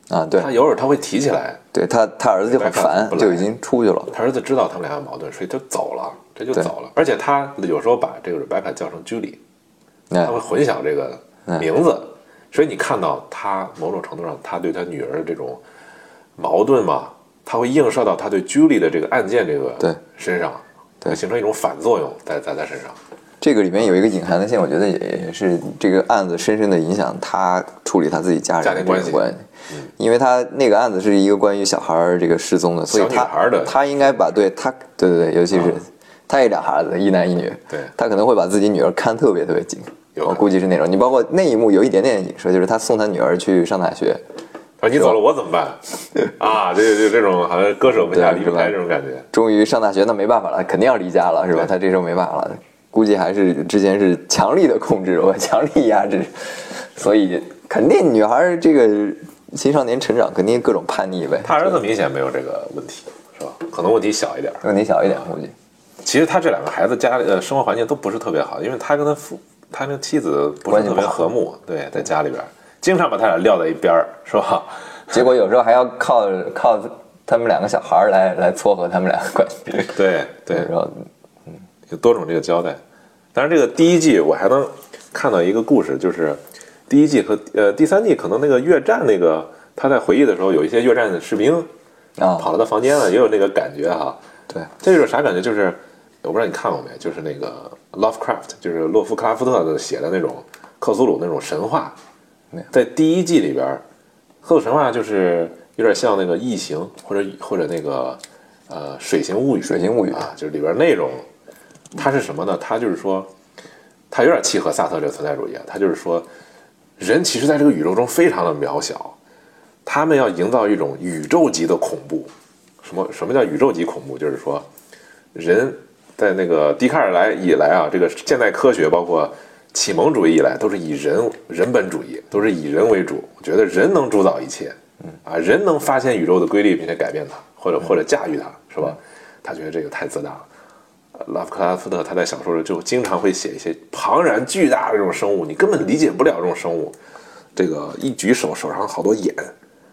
啊，对他有时候他会提起来，对，他他儿子就很烦就已经出去了。他儿子知道他们俩有矛盾，所以就走了，这就走了。而且他有时候把这个 Rebecca 叫成 Julie，哎他会混淆这个名字，所以你看到他某种程度上，他对他女儿这种矛盾嘛，他会映射到他对 Julie 的这个案件这个对。身上，对。形成一种反作用在在他身上。这个里面有一个隐含的线，我觉得也也是这个案子深深的影响他处理他自己家人的关系。关系，因为他那个案子是一个关于小孩儿这个失踪的，所以他他应该把对他对对对，尤其是他也俩孩子，一男一女，对他可能会把自己女儿看特别特别紧，我估计是那种。你包括那一幕有一点点影射，就是他送他女儿去上大学，他说你走了我怎么办？啊，这就这种好像割舍不下离不开这种感觉。终于上大学，那没办法了，肯定要离家了，是吧？他这时候没办法了，估计还是之前是强力的控制，我强力压制，所以肯定女孩儿这个青少年成长肯定各种叛逆呗。他儿子明显没有这个问题，是吧？可能问题小一点。问题小一点，估计其实他这两个孩子家里呃生活环境都不是特别好，因为他跟他父他跟妻子不是特别和睦，对，在家里边经常把他俩撂在一边儿，是吧？结果有时候还要靠靠他们两个小孩儿来来撮合他们俩的关系。对 对，然后嗯有多种这个交代。当然，这个第一季我还能看到一个故事，就是第一季和呃第三季可能那个越战那个他在回忆的时候，有一些越战的士兵啊，跑到他房间了，也有那个感觉哈。对，这是啥感觉？就是我不知道你看过没，就是那个 Lovecraft，就是洛夫克拉夫特的写的那种克苏鲁那种神话在第一季里边，克苏鲁神话就是有点像那个异形，或者或者那个呃水形物语，水形物语啊，就是里边内容，它是什么呢？它就是说，它有点契合萨特这个存在主义啊，它就是说，人其实在这个宇宙中非常的渺小，他们要营造一种宇宙级的恐怖。什么什么叫宇宙级恐怖？就是说，人在那个笛卡尔来以来啊，这个现代科学包括启蒙主义以来，都是以人人本主义，都是以人为主。我觉得人能主导一切，嗯啊，人能发现宇宙的规律并且改变它，或者或者驾驭它，是吧？他觉得这个太自大了。呃拉夫克拉夫特他在小说里就经常会写一些庞然巨大的这种生物，你根本理解不了这种生物。这个一举手手上好多眼，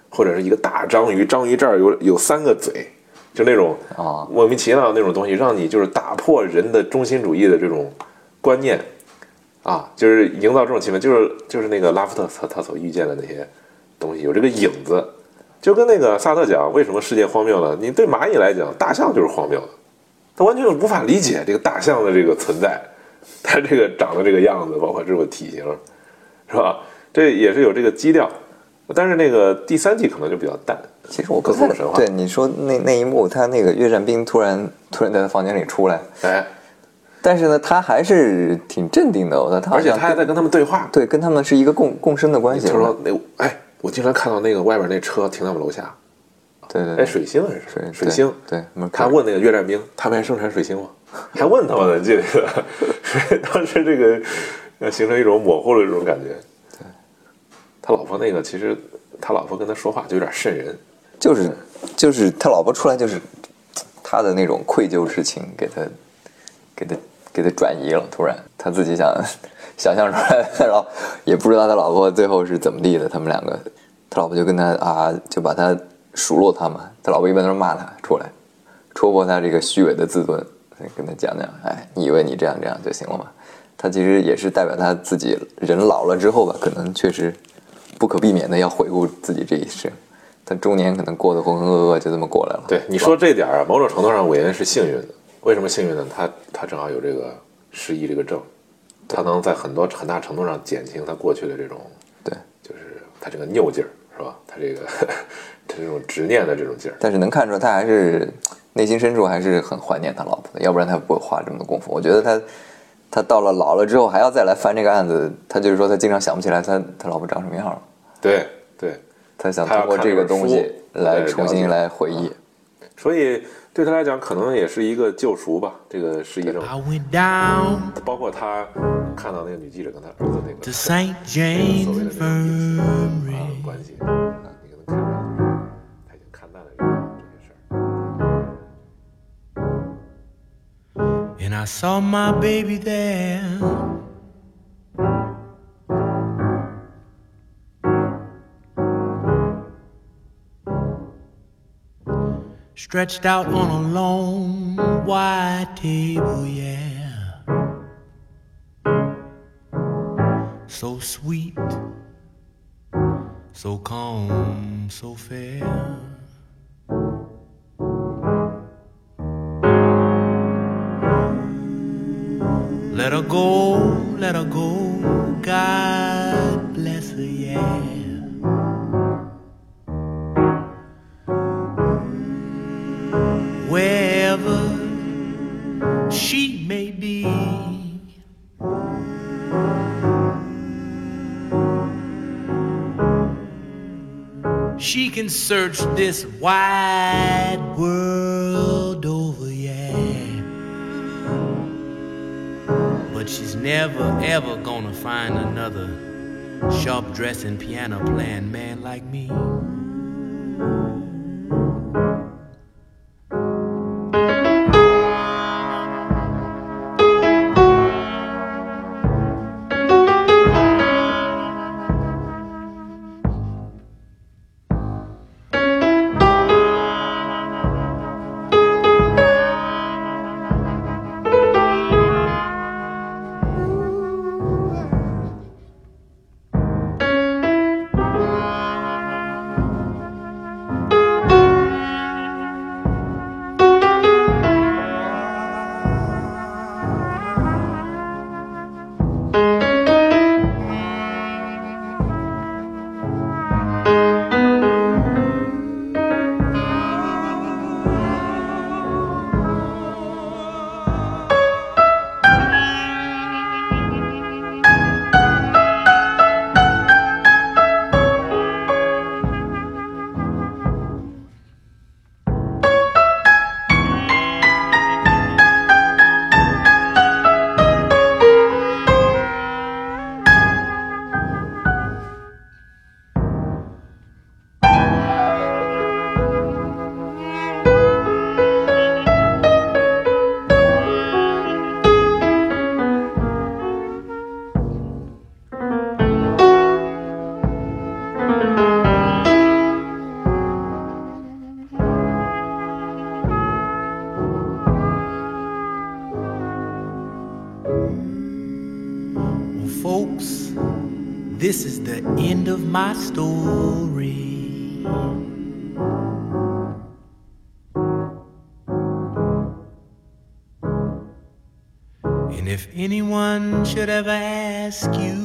或者是一个大章鱼，章鱼这儿有有三个嘴，就那种啊莫名其妙的那种东西，让你就是打破人的中心主义的这种观念啊，就是营造这种气氛，就是就是那个拉夫特他他所遇见的那些东西有这个影子，就跟那个萨特讲为什么世界荒谬呢？你对蚂蚁来讲，大象就是荒谬的，他完全无法理解这个大象的这个存在，它这个长得这个样子，包括这种体型，是吧？这也是有这个基调，但是那个第三季可能就比较淡。其实我不太对你说那那一幕，他那个越战兵突然突然在他房间里出来，哎，但是呢，他还是挺镇定的。我操，他而且他还在跟他们对话，对跟他们是一个共共生的关系。他说那哎，我经常看到那个外边那车停在我们楼下，哎，对对哎，水星还是水水星？对对他问那个越战兵，他们还生产水星吗？还问他们呢，记得，当时这个呃形成一种模糊的这种感觉。对，他老婆那个其实他老婆跟他说话就有点瘆人，就是就是他老婆出来就是他的那种愧疚之情给他给他给他转移了，突然他自己想想象出来，然后也不知道他老婆最后是怎么地的，他们两个，他老婆就跟他啊就把他数落他嘛，他老婆一般都是骂他出来，戳破他这个虚伪的自尊，跟他讲讲，哎，你以为你这样这样就行了嘛？他其实也是代表他自己人老了之后吧，可能确实不可避免的要回顾自己这一生。他中年可能过得浑浑噩噩，就这么过来了。对你说这点儿啊，某种程度上韦恩是幸运的。为什么幸运呢？他他正好有这个失忆这个症，他能在很多很大程度上减轻他过去的这种，对，就是他这个拗劲儿，是吧？他这个 他这种执念的这种劲儿。但是能看出来，他还是内心深处还是很怀念他老婆的，要不然他不会花这么多功夫。我觉得他他到了老了之后还要再来翻这个案子，他就是说他经常想不起来他他老婆长什么样了，对对，他想通过这个东西来重新来回忆。所以对他来讲，可能也是一个救赎吧。这个失忆症，I went down 包括他看到那个女记者跟他儿子那个.所谓的那个啊.关系，啊你可能看出来，他已经看淡了这个这些事儿。Stretched out on a long white table, yeah. So sweet, so calm, so fair. Let her go, let her go. God She can search this wide world over, yeah. But she's never ever gonna find another sharp dressing piano playing man like me. My story. And if anyone should ever ask you,